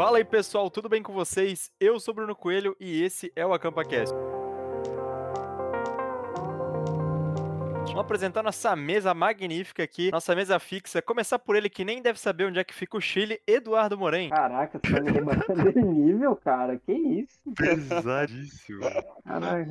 Fala aí pessoal, tudo bem com vocês? Eu sou Bruno Coelho e esse é o AcampaCast. Vamos apresentar nossa mesa magnífica aqui, nossa mesa fixa. Começar por ele que nem deve saber onde é que fica o Chile, Eduardo Moren. Caraca, você tá me rebaixando de nível, cara. Que isso? Pesadíssimo. Caraca.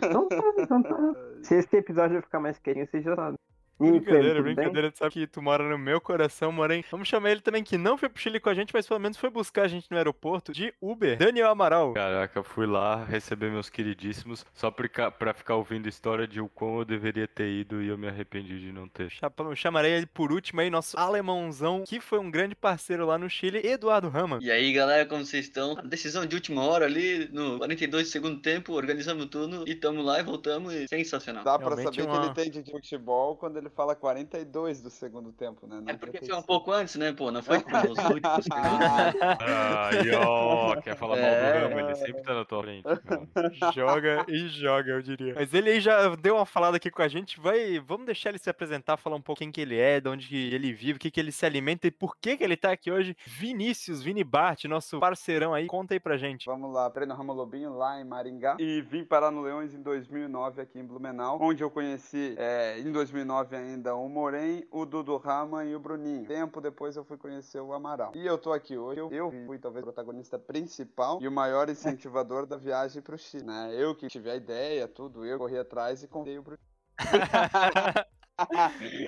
Então tá, então tá. Se esse episódio vai ficar mais quietinho, você já sabe. Brincadeira, brincadeira, tu sabe que tu mora no meu coração, Moren. Vamos chamar ele também, que não foi pro Chile com a gente, mas pelo menos foi buscar a gente no aeroporto de Uber. Daniel Amaral. Caraca, fui lá receber meus queridíssimos só pra, ficar- pra ficar ouvindo história de o quão eu deveria ter ido e eu me arrependi de não ter. Chamarei ele por último aí, nosso alemãozão, que foi um grande parceiro lá no Chile, Eduardo Rama. E aí, galera, como vocês estão? A decisão de última hora ali, no 42 do segundo tempo, organizamos tudo e tamo lá e voltamos. E sensacional. Dá pra Realmente saber uma- que ele tem de futebol quando ele fala 42 do segundo tempo, né? Não É porque foi 35. um pouco antes, né, pô? Não foi nos últimos segundos. Ai, ó, quer falar mal É. do Rama? Ele sempre tá na tua frente, cara. joga e joga, eu diria. Mas ele aí já deu uma falada aqui com a gente. Vai, vamos deixar ele se apresentar, falar um pouco quem que ele é, de onde que ele vive, o que que ele se alimenta e por que que ele tá aqui hoje. Vinícius, Vini Bart, nosso parceirão aí, conta aí pra gente. Vamos lá, treino Ramo Lobinho lá em Maringá e vim parar no Leões em 2009 aqui em Blumenau, onde eu conheci é, em 2009 ainda o Morém, o Dudu Rama e o Bruninho. Tempo depois eu fui conhecer o Amaral. E eu tô aqui hoje, eu, eu fui talvez o protagonista principal e o maior incentivador da viagem pro Chile, né? Eu que tive a ideia, tudo, eu corri atrás e contei o Bruninho.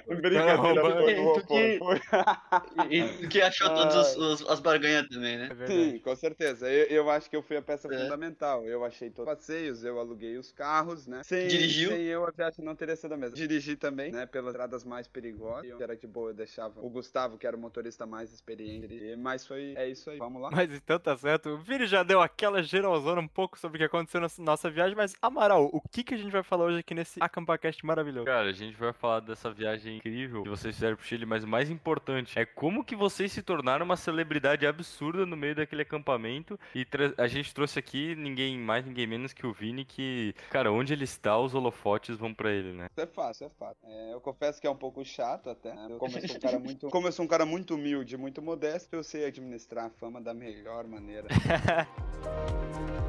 Brincadeira, foi, foi, Porque- foi, foi. E, que achou todas as barganhas também, né? É. Sim, com certeza. Eu, eu acho que eu fui a peça É. fundamental. Eu achei todos os passeios, eu aluguei os carros, né? Sem, Dirigiu? Sem eu, a viagem não teria sido a mesma. Dirigi também, né? Pelas estradas mais perigosas. Eu era de boa, eu deixava o Gustavo, que era o motorista mais experiente. E- Mas foi, é isso aí. Vamos lá. Mas então tá certo. O Vini já deu aquela geralzona um pouco sobre o que aconteceu na nossa viagem, mas Amaral, o que que a gente vai falar hoje aqui nesse AcampaCast maravilhoso? Cara, a gente vai falar dessa viagem incrível que vocês fizeram pro Chile, mas o mais importante é como que vocês se tornaram uma celebridade absurda no meio daquele acampamento e a gente trouxe aqui ninguém mais, ninguém menos que o Vini que, cara, onde ele está, os holofotes vão pra ele, né? Isso é fácil, é fácil. É, eu confesso que é um pouco chato até. né? Como eu sou um cara muito, como eu sou um cara muito humilde, muito modesto, eu sei administrar a fama da melhor maneira.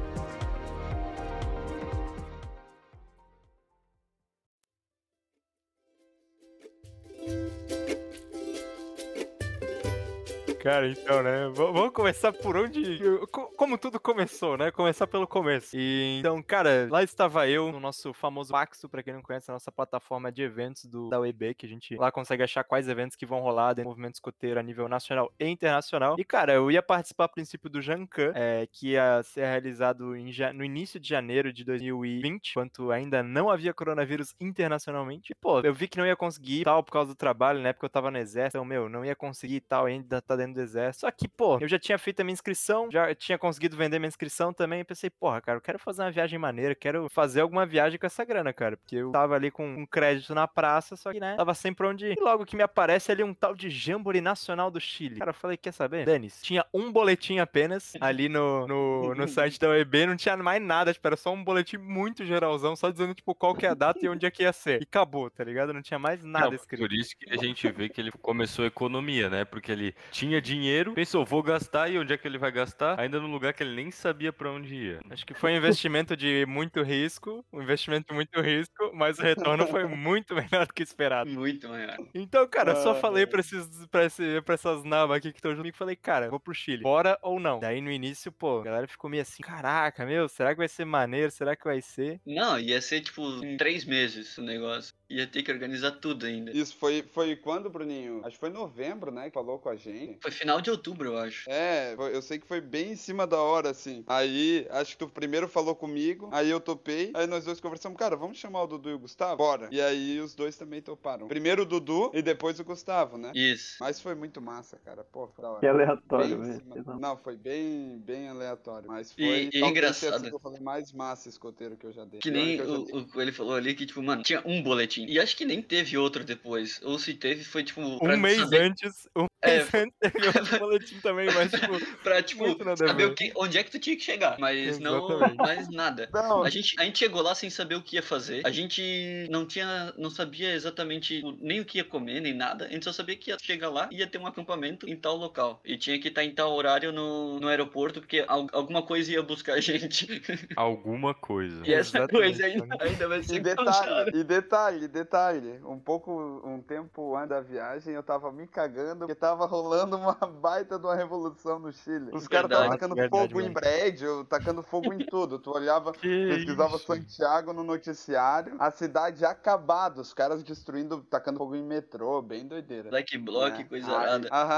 Cara, então, né? v- Vamos começar por onde. co- Como tudo começou, né? Começar pelo começo. E então, cara, lá estava eu no nosso famoso Paxo, pra quem não conhece, a nossa plataforma de eventos do, da UEB, que a gente lá consegue achar quais eventos que vão rolar dentro do movimento escoteiro a nível nacional e internacional. E, cara, eu ia participar a princípio do Jancan, é, que ia ser realizado em no início de janeiro de 2020, enquanto ainda não havia coronavírus internacionalmente. E, pô, eu vi que não ia conseguir tal por causa do trabalho, na época eu tava no exército, então, meu, não ia conseguir tal, ainda tá dentro do exército. Só que, pô, eu já tinha feito a minha inscrição, já tinha conseguido vender minha inscrição também, e pensei, porra, cara, eu quero fazer uma viagem maneira, quero fazer alguma viagem com essa grana, cara, porque eu tava ali com um crédito na praça, só que, né, tava sem pra onde ir. E logo que me aparece ali um tal de Jamboree Nacional do Chile. Cara, eu falei, quer saber? Danis, tinha um boletim apenas ali no, no, no site da UEB, não tinha mais nada, tipo, era só um boletim muito geralzão, só dizendo, tipo, qual que é a data e onde é que ia ser. E acabou, tá ligado? Não tinha mais nada Não, escrito. Por isso que a gente vê que ele começou a economia, né? Porque ele tinha dinheiro, pensou, vou gastar e onde é que ele vai gastar? Ainda num lugar que ele nem sabia pra onde ia. Acho que foi um investimento de muito risco, um investimento de muito risco, mas o retorno foi muito menor do que esperado. Muito maior. Então, cara, eu só Ah, falei pra, esses, pra, esse, pra essas navas aqui que estão junto comigo, falei, cara, vou pro Chile, bora ou não? Daí no início, pô, a galera ficou meio assim, caraca, meu, será que vai ser maneiro? Será que vai ser? Não, ia ser tipo em três meses o negócio. Ia ter que organizar tudo ainda. Isso foi, foi quando, Bruninho? Acho que foi em novembro, né? Que falou com a gente. Foi final de outubro, eu acho. É, foi- eu sei que foi bem em cima da hora, assim. Aí, acho que tu primeiro falou comigo, aí eu topei, aí nós dois conversamos, cara, vamos chamar o Dudu e o Gustavo? Bora. E aí os dois também toparam. Primeiro o Dudu e depois o Gustavo, né? Isso. Mas foi muito massa, cara. Pô, foi da hora. Que aleatório, velho. cima. Não, foi bem, bem aleatório. Mas foi. E- e engraçado. sido o rolê mais massa escoteiro que eu já dei. Que nem eu já o, dei. o Coelho falou ali que, tipo, mano, tinha um boletim. E acho que nem teve outro depois. Ou se teve, foi tipo. Um mês saber- antes, um É. Teve outro boletim também, mas tipo, pra, tipo, saber o que, onde é que tu tinha que chegar. Mas não Exatamente. mais nada. Não, A gente, a gente chegou lá sem saber o que ia fazer. A gente não tinha, não sabia exatamente o- nem o que ia comer, nem nada. A gente só sabia que ia chegar lá e ia ter um acampamento em tal local. E tinha que estar em tal horário no, no aeroporto, porque al- alguma coisa ia buscar a gente. Alguma coisa. E essa Exatamente, coisa ainda, ainda vai E ser detalhe, encontrada. e detalhe, detalhe, um pouco, um tempo antes da viagem, eu tava me cagando, porque tava rolando uma baita de uma revolução no Chile. Os caras estavam Verdade, tacando verdade, fogo em mano. prédio, tacando fogo em tudo. Tu olhava, Que pesquisava isso? Santiago no noticiário, a cidade acabada, os caras destruindo, tacando fogo em metrô, bem doideira. Black Block, né? coisa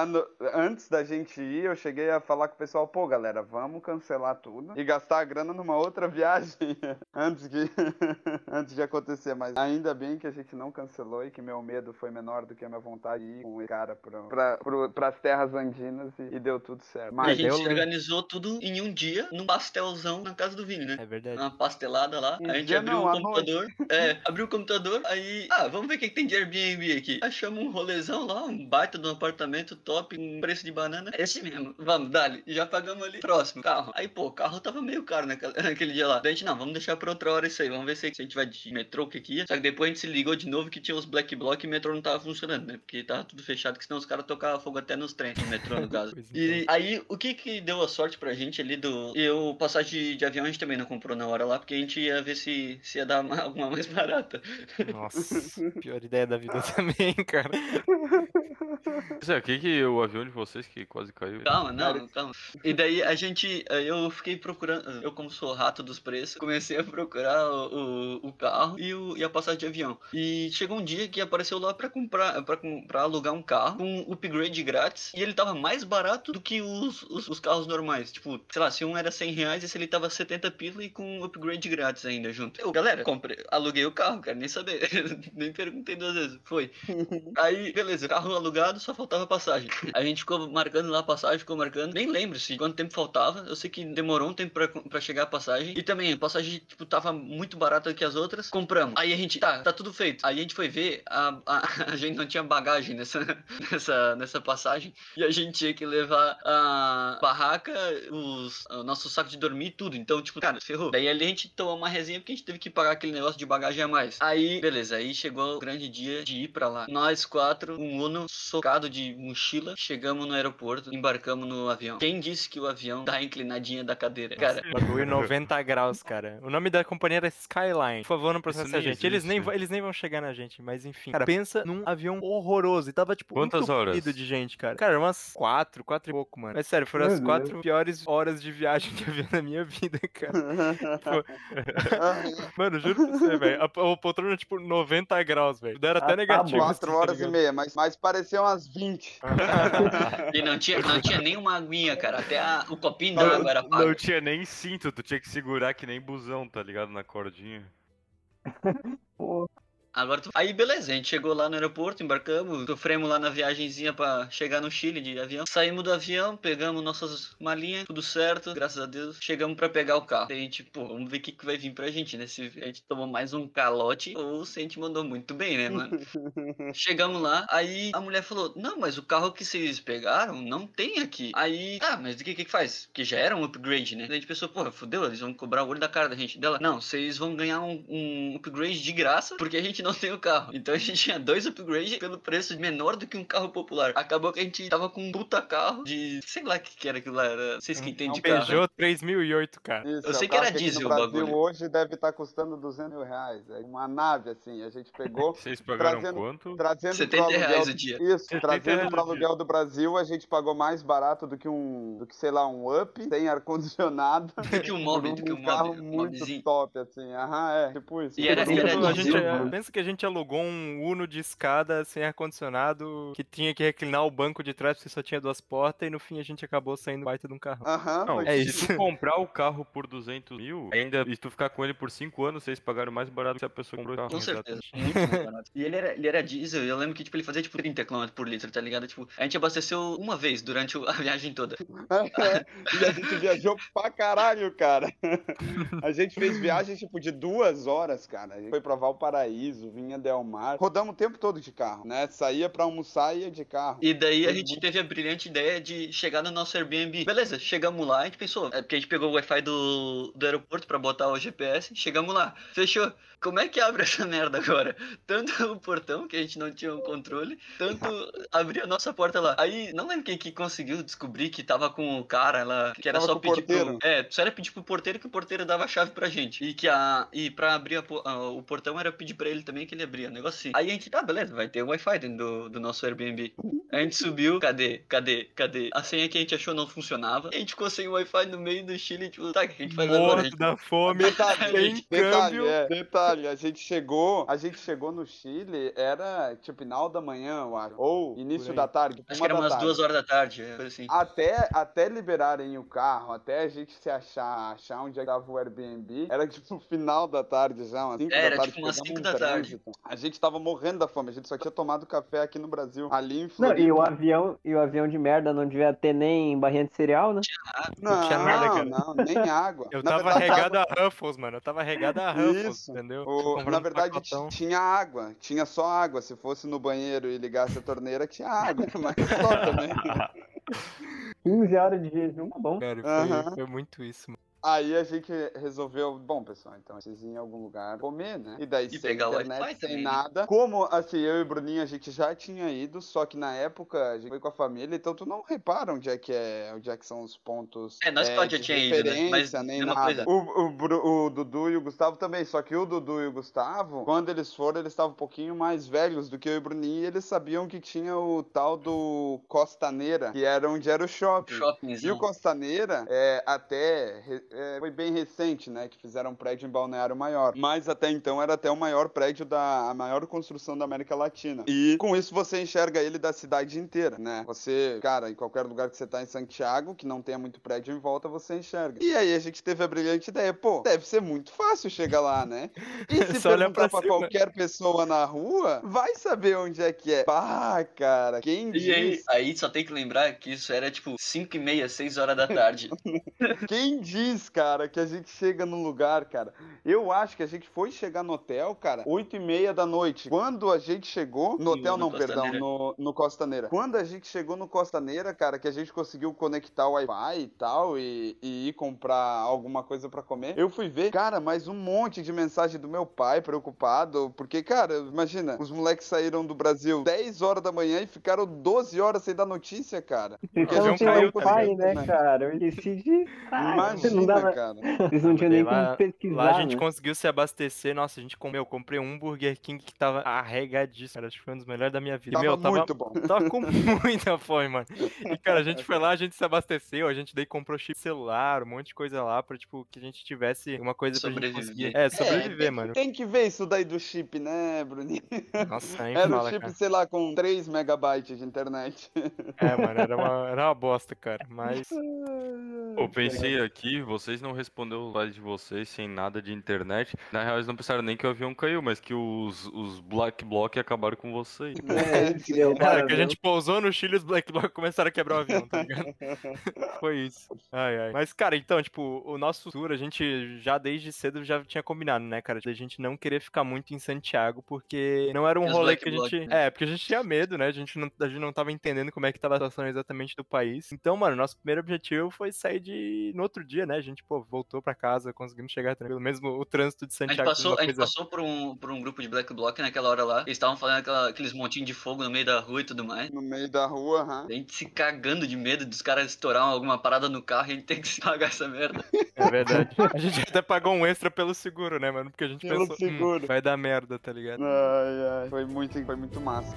no- antes da gente ir, eu cheguei a falar com o pessoal, pô, galera, vamos cancelar tudo e gastar a grana numa outra viagem antes que antes de acontecer, mas ainda bem que a gente não cancelou e que meu medo foi menor do que a minha vontade de ir com esse cara pro, pra, pro, pras terras andinas e, e deu tudo certo. E a Mas gente organizou tudo em um dia, num pastelzão na casa do Vini, né? é verdade. Uma pastelada lá, Um a gente abriu não, o computador. É, abriu o computador, aí. Ah, vamos ver o que, que tem de Airbnb aqui. Achamos um rolezão lá, um baita de um apartamento top, um preço de banana. Esse mesmo. Vamos, dali. Já pagamos ali. Próximo, carro. Aí, pô, o carro tava meio caro naquela- naquele dia lá. Daí a gente, não, vamos deixar pra outra hora isso aí. Vamos ver se a gente vai de metrô, o que que ia. Só que depois a gente se ligou de novo que tinha os black block e o metrô não tava funcionando, né? Porque tava tudo fechado, que senão os caras tocavam fogo até nos trens, no metrô, no caso. E então. aí, o que que deu a sorte pra gente ali do. E o passagem de, de avião a gente também não comprou na hora lá, porque a gente ia ver se, se ia dar uma- alguma mais barata. Nossa, pior ideia da vida também, cara. Zé, o que que o avião de vocês que quase caiu? Calma, não, calma. E daí a gente. Eu fiquei procurando. Eu, como sou rato dos preços, comecei a procurar o, o, o carro e, o, e a passagem de avião. E chegou um dia que apareceu lá pra comprar. Pra, pra alugar um carro com upgrade grátis. E ele tava mais barato do que os, os, os carros normais. Tipo, sei lá, se um era 100 reais, esse ele tava 70 pila e com upgrade grátis ainda junto. Eu, galera, comprei, aluguei o carro, quero nem saber. nem perguntei duas vezes. Foi. Aí, beleza, carro alugado, só faltava passagem. A gente ficou marcando lá a passagem, ficou marcando. Nem lembro se quanto tempo faltava. Eu sei que demorou um tempo pra, pra chegar a passagem. E também, a passagem, tipo, tava muito barata do que as outras. Compramos. Aí a gente, tá, tá tudo feito. Aí a gente foi ver, a, a, a gente não tinha bagagem nessa, nessa, nessa passagem. E a gente tinha que levar a barraca, os, o nosso saco de dormir e tudo. Então, tipo, cara, ferrou. Daí ali a gente tomou uma resenha porque a gente teve que pagar aquele negócio de bagagem a mais. Aí, beleza, aí chegou o grande dia de ir pra lá. Nós quatro, um Uno socado de mochila, chegamos no aeroporto, embarcamos no avião. Quem disse que o avião dá a inclinadinha da cadeira? Cara, Bagulho 90 graus, cara. O nome da companhia era Skyline. Por favor, não processa a gente. Eles nem, existe. vão- eles nem vão chegar na gente, mas enfim. Cara, pensa num avião horroroso. E tava, tipo, Quantas horas? De gente, cara. Cara, umas quatro, quatro e pouco, mano. Mas sério, foram Meu as Deus. quatro piores horas de viagem de avião da minha vida, cara. Mano, juro pra você, velho. A poltrona, tipo, 90 graus, velho. Deram até Ah, tá negativo. assim, Quatro tá horas e ligado? meia, mas, mas pareciam umas 20. e não tinha, não tinha nenhuma aguinha, cara. Até a- o copinho da água era Não pago. tinha nem cinto, tu tinha que segurar que nem busão, tá ligado? Na cordinha. Pô, Agora tu... Aí beleza, a gente chegou lá no aeroporto, embarcamos, sofremos lá na viagenzinha pra chegar no Chile de avião. Saímos do avião, pegamos nossas malinhas, tudo certo, graças a Deus. Chegamos pra pegar o carro. Daí a gente, pô, vamos ver o que, que vai vir pra gente, né? Se a gente tomou mais um calote ou se a gente mandou muito bem, né, mano? Chegamos lá, aí a mulher falou: Não, mas o carro que vocês pegaram não tem aqui. Aí, ah, mas o que, que faz? Porque já era um upgrade, né? A gente pensou: Porra, fudeu, eles vão cobrar o olho da cara da gente. Dela, não, vocês vão ganhar um, um upgrade de graça porque a gente não tem o carro. Então a gente tinha dois upgrades pelo preço menor do que um carro popular. Acabou que a gente tava com um puta carro de. Sei lá o que, que era aquilo lá. Era... Vocês que entendem Um de carro. Peugeot 3008, cara. Isso, Eu sei é um que era diesel o Brasil bagulho. hoje deve estar custando 200 mil reais. É uma nave, assim. A gente pegou, Vocês pagaram Trazendo- quanto? trazendo 70 pro aluguel... reais o dia. Isso, 70 trazendo dia. aluguel do Brasil, a gente pagou mais barato do que um, do que, sei lá, um up, sem ar-condicionado. Do que um mob, por do que um carro. Um muito mobzinho. top, assim. Aham, é, tipo isso. E era- e era diesel, gente, mano. pensa que a gente alugou um Uno de escada sem ar-condicionado, que tinha que reclinar o banco de trás porque só tinha duas portas, e no fim a gente acabou saindo baita de um carrão. Aham, Não, é se isso. tu comprar o carro por 200 mil, ainda, e tu ficar com ele por 5 anos, vocês pagaram mais barato que se a pessoa comprou o carro. Com certeza. Muito mais barato. E ele era, ele era diesel, e eu lembro que tipo, ele fazia tipo 30 km por litro, tá ligado? Tipo, a gente abasteceu uma vez durante o- a viagem toda. e a gente viajou pra caralho, cara. A gente fez viagem, tipo, de duas horas, cara. A gente foi pra Valparaíso, Paraíso, vinha Del Mar. Rodamos o tempo todo de carro, né? Saía pra almoçar e ia de carro. E daí a Foi gente muito- teve a brilhante ideia de chegar no nosso Airbnb. Beleza, chegamos lá, a gente pensou, é porque a gente pegou o Wi-Fi do, do aeroporto pra botar o GPS, chegamos lá, fechou. Como é que abre essa merda agora? Tanto o portão, que a gente não tinha o controle, tanto abrir a nossa porta lá. Aí, não lembro quem que conseguiu descobrir que tava com o cara lá, que era Tava só pedir pro... porteiro. É, só era pedir pro porteiro que o porteiro dava a chave pra gente. E que a... E pra abrir a a- o portão era pedir pra ele também que ele abria, um negócio assim. Aí a gente, tá, beleza, vai ter o Wi-Fi dentro do, do nosso Airbnb. A gente subiu, cadê, cadê, cadê? A senha que a gente achou não funcionava. A gente ficou sem Wi-Fi no meio do Chile, tipo, tá, o que a gente faz agora? Morto gente... da fome, Detalhe, detalhe, é, detalhe, a gente chegou, a gente chegou no Chile, era tipo final da manhã, eu acho, ou início da tarde, Acho uma que era umas tarde. duas horas da tarde, é, coisa assim. Até, até liberarem o carro, até a gente se achar, achar onde é que tava o Airbnb, era tipo final da tarde já, umas 5 É, da era tarde. tipo umas cinco da tarde. A gente tava morrendo da fome, a gente só tinha tomado café aqui no Brasil, ali em Não, Floripa. e o avião, e o avião de merda não devia ter nem barrinha de cereal, né? Não, tinha nada, cara. não, nem água. Eu Na tava verdade, regado a Ruffles, mano. Eu tava regado a Ruffles, Isso. entendeu? O- na um verdade, pacotão. tinha água, tinha só água. Se fosse no banheiro e ligasse a torneira, tinha água, mas só também. 15 horas de jejum, tá bom. Cara, foi, foi muito isso, mano. Aí a gente resolveu, bom, pessoal, então vocês ir em algum lugar comer, né? E daí E sem pegar o internet, sem né? nada. Como, assim, eu e o Bruninho, a gente já tinha ido, só que na época a gente foi com a família, então tu não repara onde é que é, onde é que são os pontos É, nós é, já tinha ido, né? Mas nem nada. coisa. O, o, o Dudu e o Gustavo também, só que o Dudu e o Gustavo, quando eles foram, eles estavam um pouquinho mais velhos do que eu e o Bruninho, e eles sabiam que tinha o tal do Costaneira, que era onde era o shopping. E o. Costaneira, é, até é, foi bem recente, né, que fizeram um prédio em Balneário Maior. Mas até então era até o maior prédio da a maior construção da América Latina. E com isso você enxerga ele da cidade inteira, né? Você, cara, em qualquer lugar que você tá em Santiago, que não tenha muito prédio em volta, você enxerga. E aí a gente teve a brilhante ideia, pô, deve ser muito fácil chegar lá, né? E se Só perguntar pra pra qualquer pessoa na rua, vai saber onde é que é. Bah, cara, quem E aí, aí só tem que lembrar que isso era tipo 5 e meia, 6 horas da tarde. Quem diz, cara, que a gente chega num lugar, cara? Eu acho que a gente foi chegar no hotel, cara, 8 e meia da noite. Quando a gente chegou, no hotel no não, perdão, Costaneira. no, no Costaneira. Quando a gente chegou no Costaneira, cara, que a gente conseguiu conectar o Wi-Fi e tal, e, e ir comprar alguma coisa pra comer, eu fui ver, cara, mais um monte de mensagem do meu pai preocupado, porque, cara, imagina, os moleques saíram do Brasil 10 horas da manhã e ficaram 12 horas sem dar notícia, cara. Vocês avião não Wi-Fi, ligado? né, Né? cara? Eu decidi. Ah, Imagina, não dava, cara. Vocês não tinham nem Lá- como pesquisar. Lá a gente né? conseguiu se abastecer. Nossa, a gente comeu. Eu comprei um Burger King que tava arregadíssimo. Cara, acho que foi um dos melhores da minha vida. Tava Meu, tava, muito bom. tava com muita fome, mano. E, cara, a gente foi lá, a gente se abasteceu, a gente daí comprou chip celular, um monte de coisa lá pra, tipo, que a gente tivesse uma coisa pra gente conseguir. É, sobreviver, tem, mano. Tem que ver isso daí do chip, né, Bruninho? Nossa, nem Era um fala, chip, cara. sei lá, com 3 megabytes de internet. É, mano, era uma, era uma bosta, cara. Mas. Eu pensei aqui, vocês não responderam o slide de vocês sem nada de internet. Na real, eles não pensaram nem que o avião caiu, mas que os, os Black Bloc acabaram com vocês. É, entendeu? Cara, que a gente pousou no Chile e os Black Bloc começaram a quebrar o avião, tá ligado? Foi isso. Ai, ai. Mas, cara, então, tipo, o nosso tour, a gente já desde cedo já tinha combinado, né, cara? A gente não querer ficar muito em Santiago, porque não era um rolê que a gente. né? É, porque a gente tinha medo, né? A gente, não, a gente não tava entendendo como é que tava a situação exatamente do país. Então, mano, nosso primeiro objetivo foi sair de. No outro dia, né? A gente, pô, voltou pra casa, conseguimos chegar tranquilo. Mesmo o trânsito de A gente Santiago. passou, a gente passou por, um, por um grupo de Black Bloc naquela hora lá. Eles estavam fazendo aquela- aqueles montinhos de fogo no meio da rua e tudo mais. No meio da rua, aham. A gente se cagando de medo dos caras estourar alguma parada no carro e a gente tem que se pagar essa merda. É verdade. A gente até pagou um extra pelo seguro, né, mano? Porque a gente Pelo pensou, seguro. "Hum, vai dar merda, tá ligado? Ai, ai. Foi muito, foi muito massa.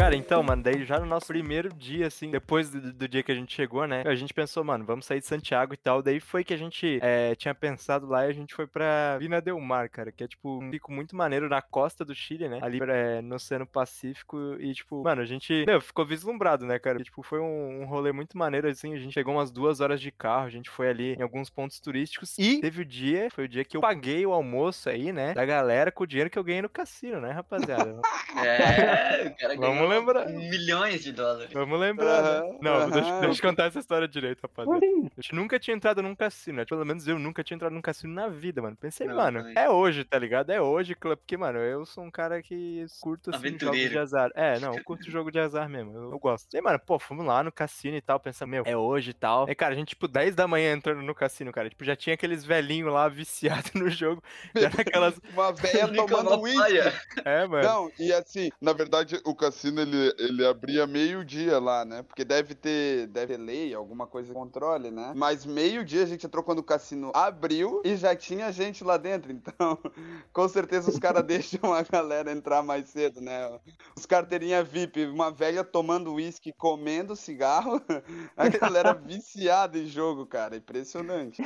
Cara, então, mano, daí já no nosso primeiro dia, assim, depois do, do dia que a gente chegou, né? A gente pensou, mano, vamos sair de Santiago e tal. Daí foi que a gente é, tinha pensado lá e a gente foi pra Vina Del Mar, cara, que é tipo um pico muito maneiro na costa do Chile, né? Ali é, no Oceano Pacífico. E, tipo, mano, a gente, meu, ficou vislumbrado, né, cara? E, tipo, foi um, um rolê muito maneiro, assim. A gente pegou umas duas horas de carro, a gente foi ali em alguns pontos turísticos. E teve o dia, foi o dia que eu paguei o almoço aí, né? Da galera com o dinheiro que eu ganhei no cassino, né, rapaziada? É, o cara ganhou Vamos lembrar. Milhões de dólares. Vamos lembrar, né? Não, deixa, deixa eu contar essa história direito, rapaziada. A gente nunca tinha entrado num cassino, né? Pelo menos eu nunca tinha entrado num cassino na vida, mano. Pensei, Não, mano, também. é hoje, tá ligado? É hoje, porque, mano, eu sou um cara que curto, assim, jogos de azar. É, não, eu curto jogo de azar mesmo, eu, eu gosto. E, mano, pô, fomos lá no cassino e tal, pensando, meu, é hoje e tal. E, cara, a gente, tipo, 10 da manhã entrando no cassino, cara. Tipo, já tinha aqueles velhinhos lá viciados no jogo. Já naquelas... Uma velha tomando uísque. É, mano. Não, e assim, na verdade, o cassino ele, ele abria meio-dia lá, né? Porque deve ter, deve ter lei, alguma coisa de controle, né? Mas meio-dia a gente entrou quando o cassino abriu e já tinha gente lá dentro. Então, com certeza os caras deixam a galera entrar mais cedo, né? Os carteirinha VIP, uma velha tomando uísque, comendo cigarro, a galera viciada em jogo, cara. Impressionante.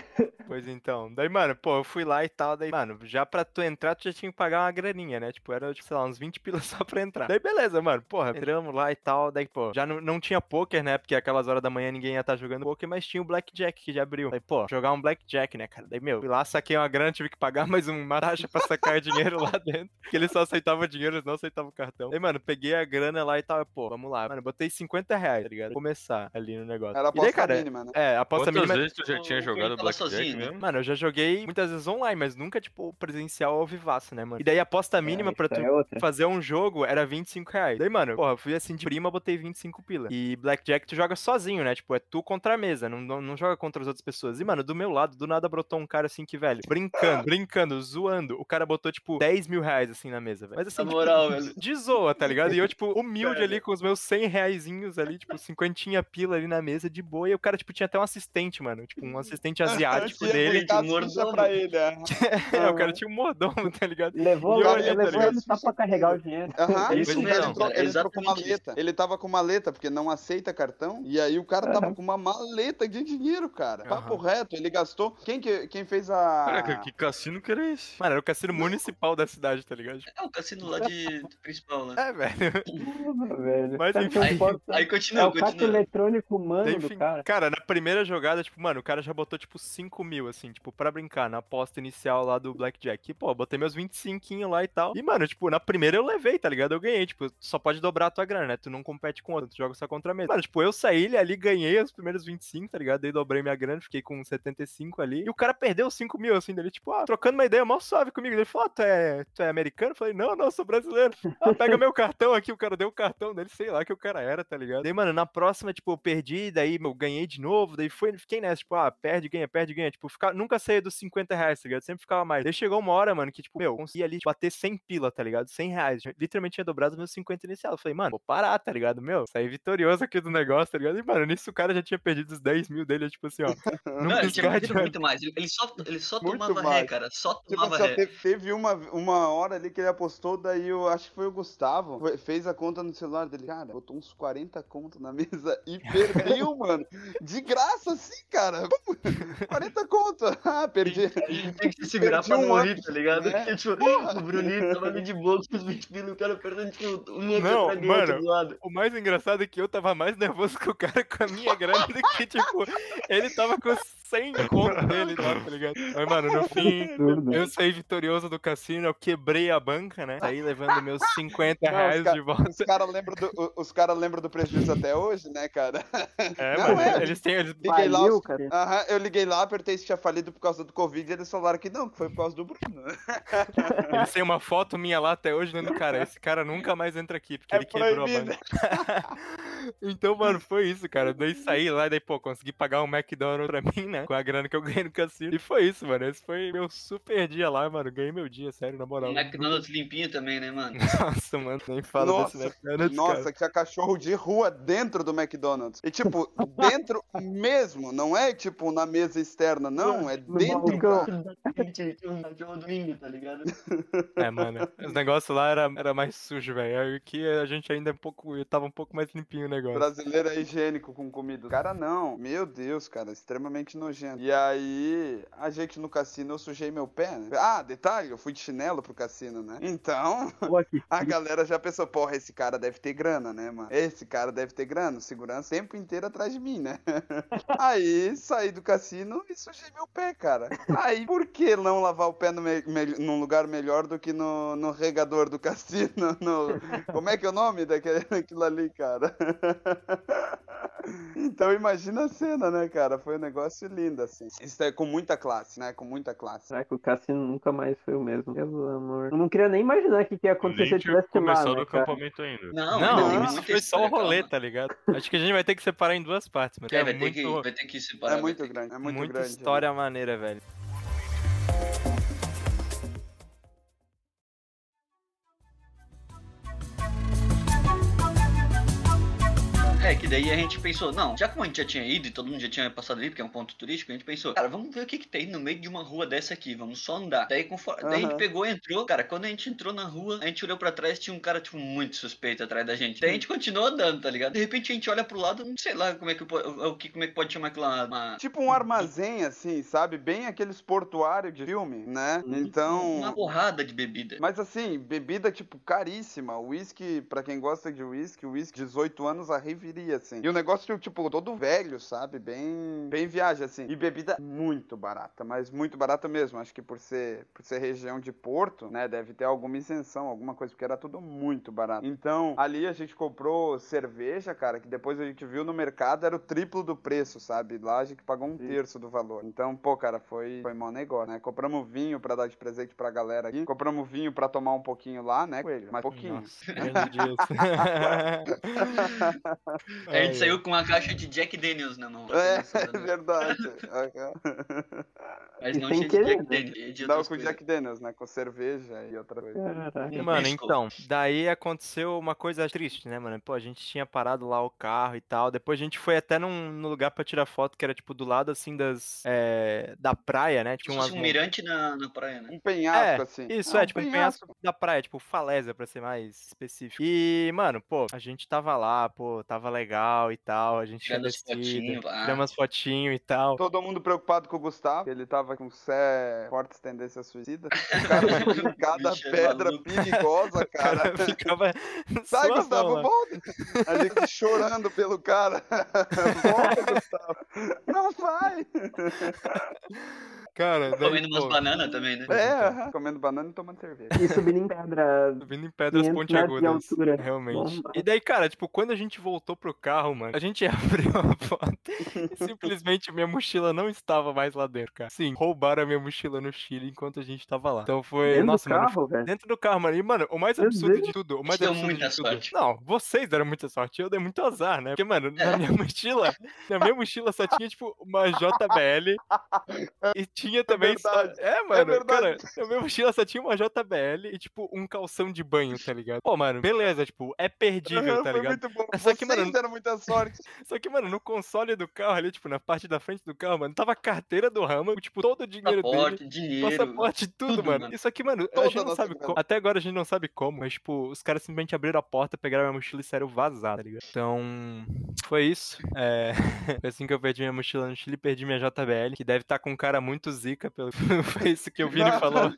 Pois então. Daí, mano, pô, eu fui lá e tal. Daí, mano, já pra tu entrar, tu já tinha que pagar uma graninha, né? Tipo, era, tipo, sei lá, uns 20 pilas só pra entrar. Daí, beleza, mano. Porra, entramos lá e tal. Daí, pô, já não, não tinha poker, né? Porque aquelas horas da manhã ninguém ia estar jogando poker, mas tinha o Blackjack que já abriu. Daí, pô, jogar um Blackjack, né, cara? Daí, meu, fui lá, saquei uma grana, tive que pagar mais uma taxa pra sacar dinheiro lá dentro. Porque eles só aceitavam dinheiro, eles não aceitavam cartão. Daí, mano, peguei a grana lá e tal. Pô, vamos lá. Mano, botei 50 reais, tá ligado? Começar ali no negócio. Era a e daí, aposta cara, mínima, né? é, a aposta Quantas mínima. vezes tu já tinha jogado ele Blackjack sozinho, né? mesmo? Mano, eu já joguei muitas vezes online, mas nunca, tipo, presencial ao vivaço, né, mano? E daí a aposta mínima pra tu É fazer um jogo era 25 reais. Daí, mano, porra, fui assim de prima, botei 25 pila. E Blackjack tu joga sozinho, né? Tipo, é tu contra a mesa, não, não, não joga contra as outras pessoas. E, mano, do meu lado, do nada brotou um cara assim que, velho, brincando, brincando, zoando. O cara botou, tipo, 10 mil reais assim na mesa, velho. Mas assim, Na tipo, moral, velho. de zoa, tá ligado? E eu, tipo, humilde ali com os meus 100 reaisinhos ali, tipo, cinquentinha pila ali na mesa, de boa. E o cara, tipo, tinha até um assistente, mano. Tipo, um assistente asiático dele. mordomo. ficha pra ele, é. É, o cara tinha um mordomo, tá ligado? Levou, E eu lá- ali, tá levou ligado? ele só pra carregar o dinheiro. Aham, Isso o cara mesmo, entrou, cara, ele entrou com maleta. Ele tava com maleta, porque não aceita cartão. E aí o cara tava com uma maleta de dinheiro, cara. Papo reto, ele gastou. Quem, que, quem fez a. Caraca, que cassino que era esse? Mano, era o cassino municipal da cidade, tá ligado? É o cassino lá de do principal, né? É, velho. Porra, velho. Mas Cara, enfim. Aí É continua, o caixa continua. eletrônico humano Daí, do enfim, cara. na primeira jogada, tipo, mano, o cara já botou, tipo, 5 mil, assim, tipo, pra brincar, na aposta inicial lá do Blackjack. E, pô, botei meus 25 lá e tal. E, mano, tipo, na primeira eu levei, tá ligado? Eu ganhei, tipo, só pode dobrar a tua grana, né? Tu não compete com outro, tu joga só contra mesa. Mano, tipo, eu saí ali, ganhei os primeiros 25, tá ligado? Daí dobrei minha grana, fiquei com 75 ali. E o cara perdeu 5 mil, assim, dele, tipo, ah, trocando uma ideia mal suave comigo. Ele falou, ah, tu é, tu é americano? Eu falei, não, não, sou brasileiro. Ah, pega meu cartão aqui, o cara deu o cartão dele, sei lá que o cara era, tá ligado? Daí, mano, na próxima, tipo, eu perdi, daí eu ganhei de novo, daí foi, fiquei nessa, tipo, ah, perde, ganha, perde, ganha. Tipo, fica, nunca saía dos 50 reais, tá ligado? Sempre ficava mais. Daí chegou uma hora, mano, que, tipo, meu, eu conseguia ali tipo, bater 100 pila, tá ligado? 100 reais. Literalmente tinha dobrado meus 50 inicial. Eu falei, mano, vou parar, tá ligado? Meu, saí vitorioso aqui do negócio, tá ligado? E, mano, nisso o cara já tinha perdido os 10 mil dele, tipo assim, ó. Não, Nunca ele tinha perdido muito mais. Ele, só, ele só Muito tomava ré, mais. cara. Só Tipo, tomava só ré. te- teve uma, uma hora ali que ele apostou, daí eu acho que foi o Gustavo, foi- fez a conta no celular dele, cara, botou uns 40 conto na mesa e perdeu, mano. De graça, assim, cara. 40 conto. Ah, perdi. Tem que se segurar Perdi pra não um morrer, ano. tá ligado? É. Porque, tipo, o Bruninho tava ali de boa com os 20 pila, o cara perdendo, tipo, um outro Não, mano. O mais engraçado é que eu tava mais nervoso com o cara com a minha grana do que, tipo, ele tava com 100 conto dele, tá, tá ligado? Mas, mano, no fim, eu saí vitorioso do cassino, eu quebrei a banca, né? Saí levando meus 50 Não, reais de volta. Os caras lembram do, os cara lembram do prejuízo até hoje, né, cara? É, Não, mano, é. eles têm. Eles... Liguei lá, Faliu, os- cara. Aham, eu liguei lá, apertei se tinha falido por causa do Covid, e eles falaram que não, que foi por causa do Bruno. Eles têm uma foto minha lá até hoje, dizendo, cara, esse cara nunca mais entra aqui, porque É ele quebrou proibido. a banca. então, mano, foi isso, cara. Daí saí lá, daí, pô, consegui pagar um McDonald's pra mim, né? Com a grana que eu ganhei no cassino. E foi isso, mano. Esse foi meu super dia lá, mano. Ganhei meu dia, sério, na moral. McDonald's limpinho também, né, mano? Nossa, mano, nem fala Nossa, desse McDonald's, cara. Nossa, tinha cachorro de rua dentro do McDonald's. E tipo, dentro mesmo, não é tipo na mesa externa, não, é dentro. cara. Cachorro domingo, tá ligado? É, mano. Os negócios lá era, era mais sujo, velho. Aqui a gente ainda é um pouco. Tava um pouco mais limpinho o negócio. Brasileiro é higiênico com comida. Cara, não. Meu Deus, cara, extremamente nojento. E aí, a gente no cassino, eu sujei meu pé, né? Ah, detalhe, eu fui de chinelo pro cassino, né? Então, a galera já pensou, porra, esse cara deve ter grana, né, mano? Esse cara deve ter grana. Segurança o tempo inteiro atrás de mim, né? Aí, saí do cassino e sujei meu pé, cara. Aí, por que não lavar o pé no me- me- num lugar melhor do que no, no regador do cassino? No... Como é que é o nome daquele, daquilo ali, cara? Então imagina a cena, né, cara? Foi um negócio lindo, assim. Isso é com muita classe, né? Com muita classe. Será que o Cassino nunca mais foi o mesmo? Pelo amor. Eu não queria nem imaginar o que, que ia acontecer se eu tivesse lá, começado né, o cara? acampamento ainda. Não, Não, não, isso foi só o rolê, calma. tá ligado? Acho que a gente vai ter que separar em duas partes, mano. É, É, vai, ter muito, que, vai ter que separar. É muito vai ter grande, é muito muita grande. história maneira, velho. Daí a gente pensou, não, já como a gente já tinha ido e todo mundo já tinha passado ali, porque é um ponto turístico, a gente pensou, cara, vamos ver o que que tem no meio de uma rua dessa aqui, vamos só andar. Daí, conforme, daí a gente pegou entrou, cara, quando a gente entrou na rua, a gente olhou pra trás, tinha um cara, tipo, muito suspeito atrás da gente. Daí a gente continuou andando, tá ligado? De repente a gente olha pro lado, não sei lá como é que, o, que, como é que pode chamar aquilo lá, uma... Tipo um armazém, assim, sabe? Bem aqueles portuários de filme, né? Uma Então. porrada de bebida. Mas assim, bebida, tipo, caríssima. Whisky, pra quem gosta de whisky, whisky 18 anos arriviria, assim. E o negócio, tipo, todo velho, sabe? Bem, bem viagem, assim. E bebida muito barata, mas muito barata mesmo. Acho que por ser, por ser região de Porto, né? Deve ter alguma isenção, alguma coisa, porque era tudo muito barato. Então, ali a gente comprou cerveja, cara, que depois a gente viu no mercado, era o triplo do preço, sabe? Lá a gente pagou um Sim. terço do valor. Então, pô, cara, foi, foi mau negócio, né? Compramos vinho pra dar de presente pra galera aqui. Compramos vinho pra tomar um pouquinho lá, né, Coelho? Mas pouquinho. Nossa. a gente saiu com uma caixa de Jack Daniels na mão. É, Nossa, é verdade. Mas não tinha querer, Jack né? Daniels. Não, com coisas. Jack Daniels, né? Com cerveja e outra coisa. Caraca. Mano, então, daí aconteceu uma coisa triste, né, mano? Pô, a gente tinha parado lá o carro e tal. Depois a gente foi até num, num lugar pra tirar foto que era, tipo, do lado, assim, das. é, da praia, né? Tipo, Tinha umas. um mirante na, na praia, né? Um penhasco, É, assim. Isso, Ah, é, tipo, um penhasco da praia, tipo, falésia, pra ser mais específico. E, mano, pô, a gente tava lá, pô, tava legal e tal, a gente Tirando pá. tiramos as fotinhos e tal. Todo mundo preocupado com o Gustavo, ele tava com sé... fortes tendências suicidas. O cara cada Bicho é pedra maluco. perigosa, cara cara. ficava. Sai, suavão Gustavo, volta! A gente chorando pelo cara. Volta, Gustavo. Não vai! Cara, daí, Comendo umas bananas também, né? É, então. comendo banana e tomando cerveja. E subindo em pedra. Vindo em pedras 500 metros de pontiagudas. Realmente. Bomba. E daí, cara, tipo, quando a gente voltou pro carro, mano, a gente abriu a porta e simplesmente minha mochila não estava mais lá dentro, cara. Sim, roubaram a minha mochila no Chile enquanto a gente tava lá. Então foi. Dentro Nossa, do mano. carro, velho. Dentro do carro, mano. E, mano, o mais absurdo de tudo, o mais Deu absurdo muita de tudo. sorte. Não, vocês deram muita sorte. Eu dei muito azar, né? Porque, mano, na minha mochila, na minha mochila só tinha, tipo, uma JBL. e tinha também. só- verdade. É, mano, verdade. cara, na minha mochila só tinha uma JBL e, tipo, um calção de banho, tá ligado? Pô, mano, beleza, tipo, é perdível, tá foi ligado? muito bom. Só que, Vocês mano, deram muita sorte. Só que, mano, no console do carro ali, tipo, na parte da frente do carro, mano, tava a carteira do Rama, tipo, todo o dinheiro dele. Passaporte, dinheiro. Passaporte, tudo, tudo, mano. mano. Isso aqui, mano, a Toda gente a não nossa sabe como. Até agora a gente não sabe como, mas, tipo, os caras simplesmente abriram a porta, pegaram a minha mochila e saíram vazar, tá ligado? Então, foi isso. É... Foi assim que eu perdi minha mochila no Chile, perdi minha JBL, que deve estar com um cara muito zica, pelo... foi isso que o Vini falou.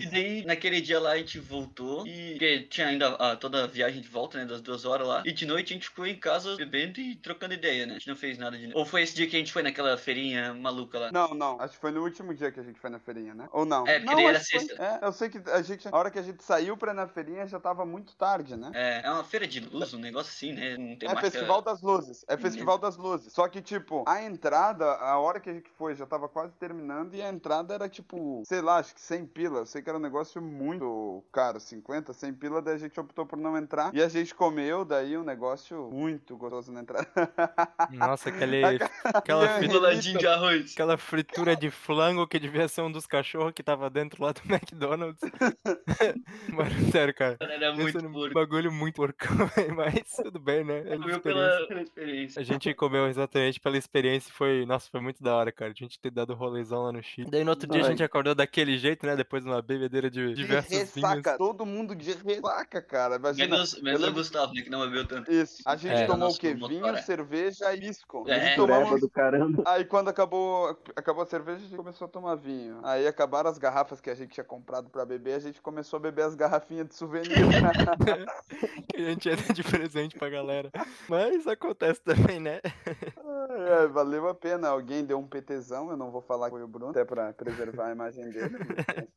E daí, naquele dia lá, a gente voltou e porque tinha ainda ah, toda a viagem de volta, né, das duas horas lá. E de noite a gente ficou em casa bebendo e trocando ideia, né? A gente não fez nada de... Ou foi esse dia que a gente foi naquela feirinha maluca lá? Não, não. Acho que foi no último dia que a gente foi na feirinha, né? Ou não? É, porque não, daí era que foi- sexta. É, eu sei que a gente, a hora que a gente saiu pra ir na feirinha já tava muito tarde, né? É, é uma feira de luz, um negócio assim, né? Não tem É Festival das Luzes. É Sim. Festival das Luzes. Só que, tipo, a entrada, a hora que a gente foi, já tava quase terminando. E a entrada era, tipo, sei lá, acho que 100 pila. Eu sei que era um negócio muito caro, 50, 100 pila. Daí a gente optou por não entrar. E a gente comeu, daí um negócio muito gostoso na entrada. Nossa, aquele, aquela, Minha fri- Enroladinho de arroz. aquela fritura de flango que devia ser um dos cachorros que tava dentro lá do McDonald's. Mano, sério, cara. Era muito porco. bagulho muito porcão, mas tudo bem, né? É Comeu experiência. pela, pela experiência. A gente comeu exatamente pela experiência e foi. Nossa, foi muito da hora, cara. A gente ter dado o rolê lá no Chile. Daí no outro dia a Ai. gente acordou daquele jeito, né? Depois de uma bebedeira de De diversos ressaca, vinhos. todo mundo de ressaca, cara. Imagina. Menos, menos eu o lembro- Gustavo, né, que não bebeu tanto. Isso. A gente É. tomou o quê? motor, Vinho, é. cerveja e pisco. É. A gente Tureba tomamos do caramba. Aí quando acabou, acabou a cerveja, a gente começou a tomar vinho. Aí acabaram as garrafas que a gente tinha comprado pra beber, a gente começou a beber as garrafinhas de souvenir. que a gente ia dar de presente pra galera. Mas acontece também, né? É, valeu a pena. Alguém deu um PTzão, eu não vou falar que foi o Bruno, até pra preservar a imagem dele.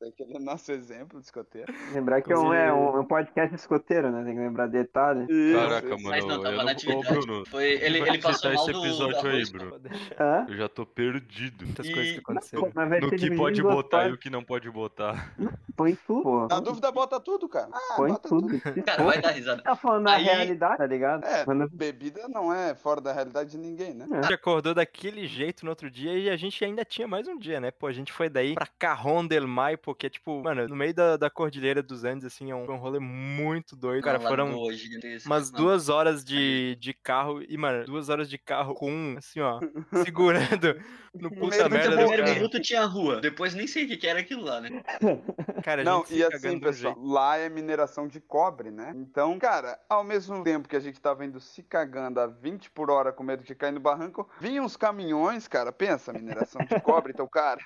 Esse aqui é nosso exemplo de escoteiro. Lembrar que é um, é um, é um podcast escoteiro, né? Tem que lembrar detalhes. Caraca, mano. Mas não, eu tava não- na atividade. Bruno, Foi, ele, ele passou mal esse episódio do aí, Bruno. Hã? eu já tô perdido. Muitas E- coisas que aconteceram. Vai No que pode botar e o que não pode botar. Põe tudo, pô. Na dúvida, bota tudo, cara. Ah, Põe bota tudo. Cara, vai dar risada. Tá falando da Aí- realidade, tá ligado? É, Quando- bebida não é fora da realidade de ninguém, né? A gente acordou daquele jeito no outro dia e a gente ainda tinha mais um dia, né? Pô, a gente foi daí pra Carrón del Maipo, que é tipo, mano, no meio da, da Cordilheira dos Andes, assim, é um, foi um rolê muito doido. Cara, foram lagoa gigantesca. umas Mano, duas horas de, de carro e, mano, duas horas de carro com, assim, ó, segurando no puta do merda No do primeiro minuto tinha rua, depois nem sei o que era aquilo lá, né? Cara, a Não, gente se e assim, pessoal, lá é mineração de cobre, né? Então, cara, ao mesmo tempo que a gente tava indo se cagando a 20 por hora com medo de cair no barranco, vinham uns caminhões, cara, pensa, mineração de cobre, então, cara,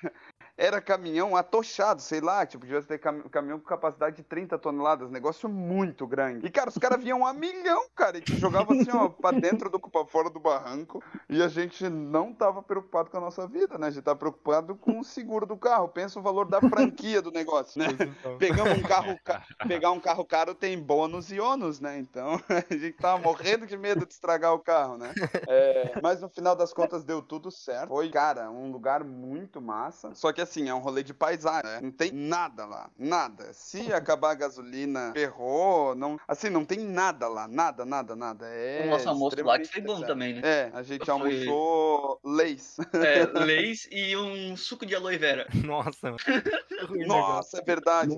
era caminhão atochado, sei lá, tipo, devia ter cam- caminhão com capacidade de 30 toneladas, negócio muito grande. E, cara, os caras vinham a milhão, cara, e jogavam assim, ó, pra dentro do, pra fora do barranco, e a gente não tava preocupado com a nossa vida, né? A gente tava preocupado com o seguro do carro, pensa o valor da franquia do negócio, né? Então, Pegamos um carro, ca- pegar um carro caro tem bônus e ônus, né? Então a gente tava morrendo de medo de estragar o carro, né? É, mas no final das contas deu tudo certo. Foi, cara, um lugar muito massa. Só que assim, é um rolê de paisagem, né? Não tem nada lá, nada. Se acabar a gasolina, ferrou, não, assim, não tem nada lá, nada, nada, nada. É o nosso almoço lá que foi bom também, né? É, a gente Foi- almoçou leis. É, leis e um suco de aloe vera. Nossa. Nossa, é verdade.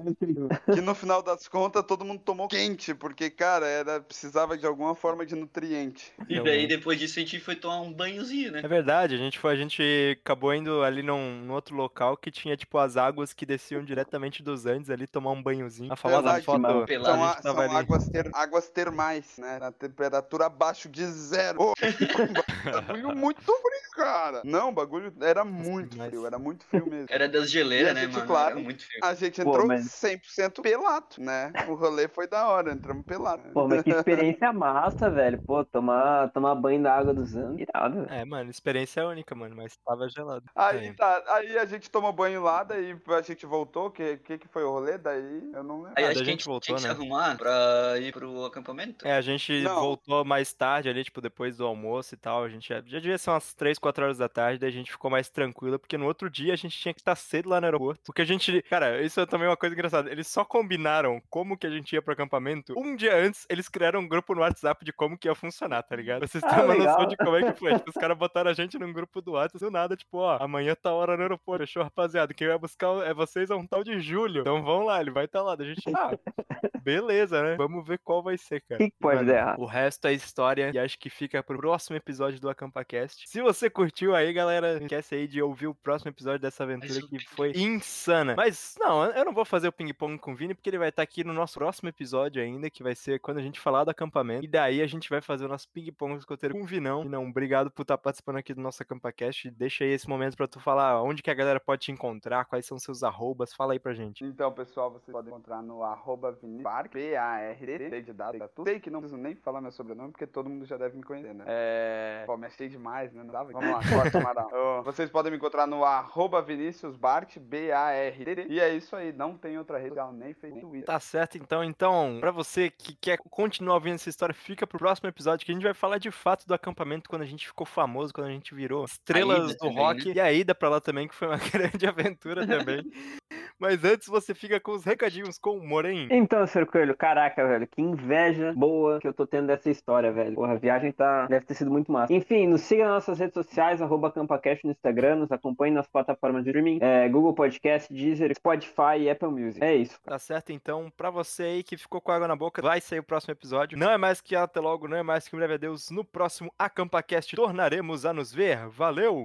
Que no final das contas todo mundo tomou quente, porque, cara, era, precisava de alguma forma de nutriente. E Então, daí depois disso a gente foi tomar um banhozinho, né? É verdade, a gente foi, a gente acabou indo ali num, num outro local que tinha, tipo, as águas que desciam diretamente dos Andes ali, tomar um banhozinho. A famosa Verdade, foto. mano. Pelado, São, a são ali. águas, ter- águas termais, né? Na temperatura abaixo de zero. Ô, bagulho muito frio, cara. Não, o bagulho era muito demais. frio, era muito frio mesmo. Era das geleiras, né, gente, mano? claro, Era muito feio. A gente Pô, entrou mas- 100% pelado, né? O rolê foi da hora, entramos pelado. Pô, mas que experiência massa, velho. Pô, tomar, tomar banho da água dos anos. Irado, velho. É, mano, experiência única, mano, mas tava gelado. Aí É. tá, aí a gente tomou banho lá, daí a gente voltou, que que, que foi o rolê? Daí eu não lembro. Aí Ah, acho a a gente gente voltou, tinha que se né? arrumar pra ir pro acampamento. É, a gente Não. voltou mais tarde ali, tipo, depois do almoço e tal. A gente já, já devia ser umas 3, 4 horas da tarde, daí a gente ficou mais tranquilo, porque no outro dia a gente tinha que estar cedo lá no aeroporto. Porque a gente. Cara, isso é também uma coisa engraçada. Eles só combinaram como que a gente ia pro acampamento. Um dia antes, eles criaram um grupo no WhatsApp de como que ia funcionar, tá ligado? Pra vocês Ah, terem uma noção de como é que foi. Tipo, os caras botaram a gente num grupo do WhatsApp do nada, tipo, ó, amanhã tá hora no aeroporto. Fechou, rapaziada? Quem vai buscar é vocês é um tal de Júlio. Então vão lá, ele vai estar lá. Daí a gente, ah, beleza, né? Vamos ver qual vai ser, O cara. que, que pode dar errado? O resto é história e acho que fica pro próximo episódio do AcampaCast. Se você curtiu aí, galera, não esquece aí de ouvir o próximo episódio dessa aventura o que foi insana. Mas não, eu não vou fazer o ping-pong com o Vini porque ele vai estar aqui no nosso próximo episódio ainda, que vai ser quando a gente falar do acampamento. E daí a gente vai fazer o nosso ping-pong escoteiro com o Vinão. Vinão, obrigado por estar participando aqui do nosso AcampaCast. Deixa aí esse momento pra tu falar onde que a galera pode te encontrar, quais são seus arrobas. Fala aí pra gente. Então, pessoal, vocês podem encontrar no arroba Vinicius B-A-R-D, sei de data, tudo. Sei que não preciso nem falar meu sobrenome, porque todo mundo já deve me conhecer, né? É... Pô, me achei demais, né? Não dava? Vamos lá, corta. Ô, Vocês podem me encontrar no arroba Vinícius Bart, B-A-R-D. E é isso aí, não tem outra rede social, nem Facebook. Tá certo, então. Então, pra você que quer continuar ouvindo essa história, fica pro próximo episódio que a gente vai falar de fato do acampamento quando a gente ficou famoso, quando a gente virou estrelas ida do rock. né? E a ida pra lá também, que foi uma grande aventura também. Mas antes você fica com os recadinhos com o Moren. Então, Sr. Coelho, caraca, velho, que inveja boa que eu tô tendo dessa história, velho. Porra, a viagem tá... deve ter sido muito massa. Enfim, nos siga nas nossas redes sociais, arroba CampaCast no Instagram, nos acompanhe nas plataformas de streaming, é, Google Podcast, Deezer, Spotify e Apple Music. É isso. Tá certo, então, pra você aí que ficou com água na boca, vai sair o próximo episódio. Não é mais que até logo, não é mais que um breve adeus. No próximo AcampaCast tornaremos a nos ver. Valeu!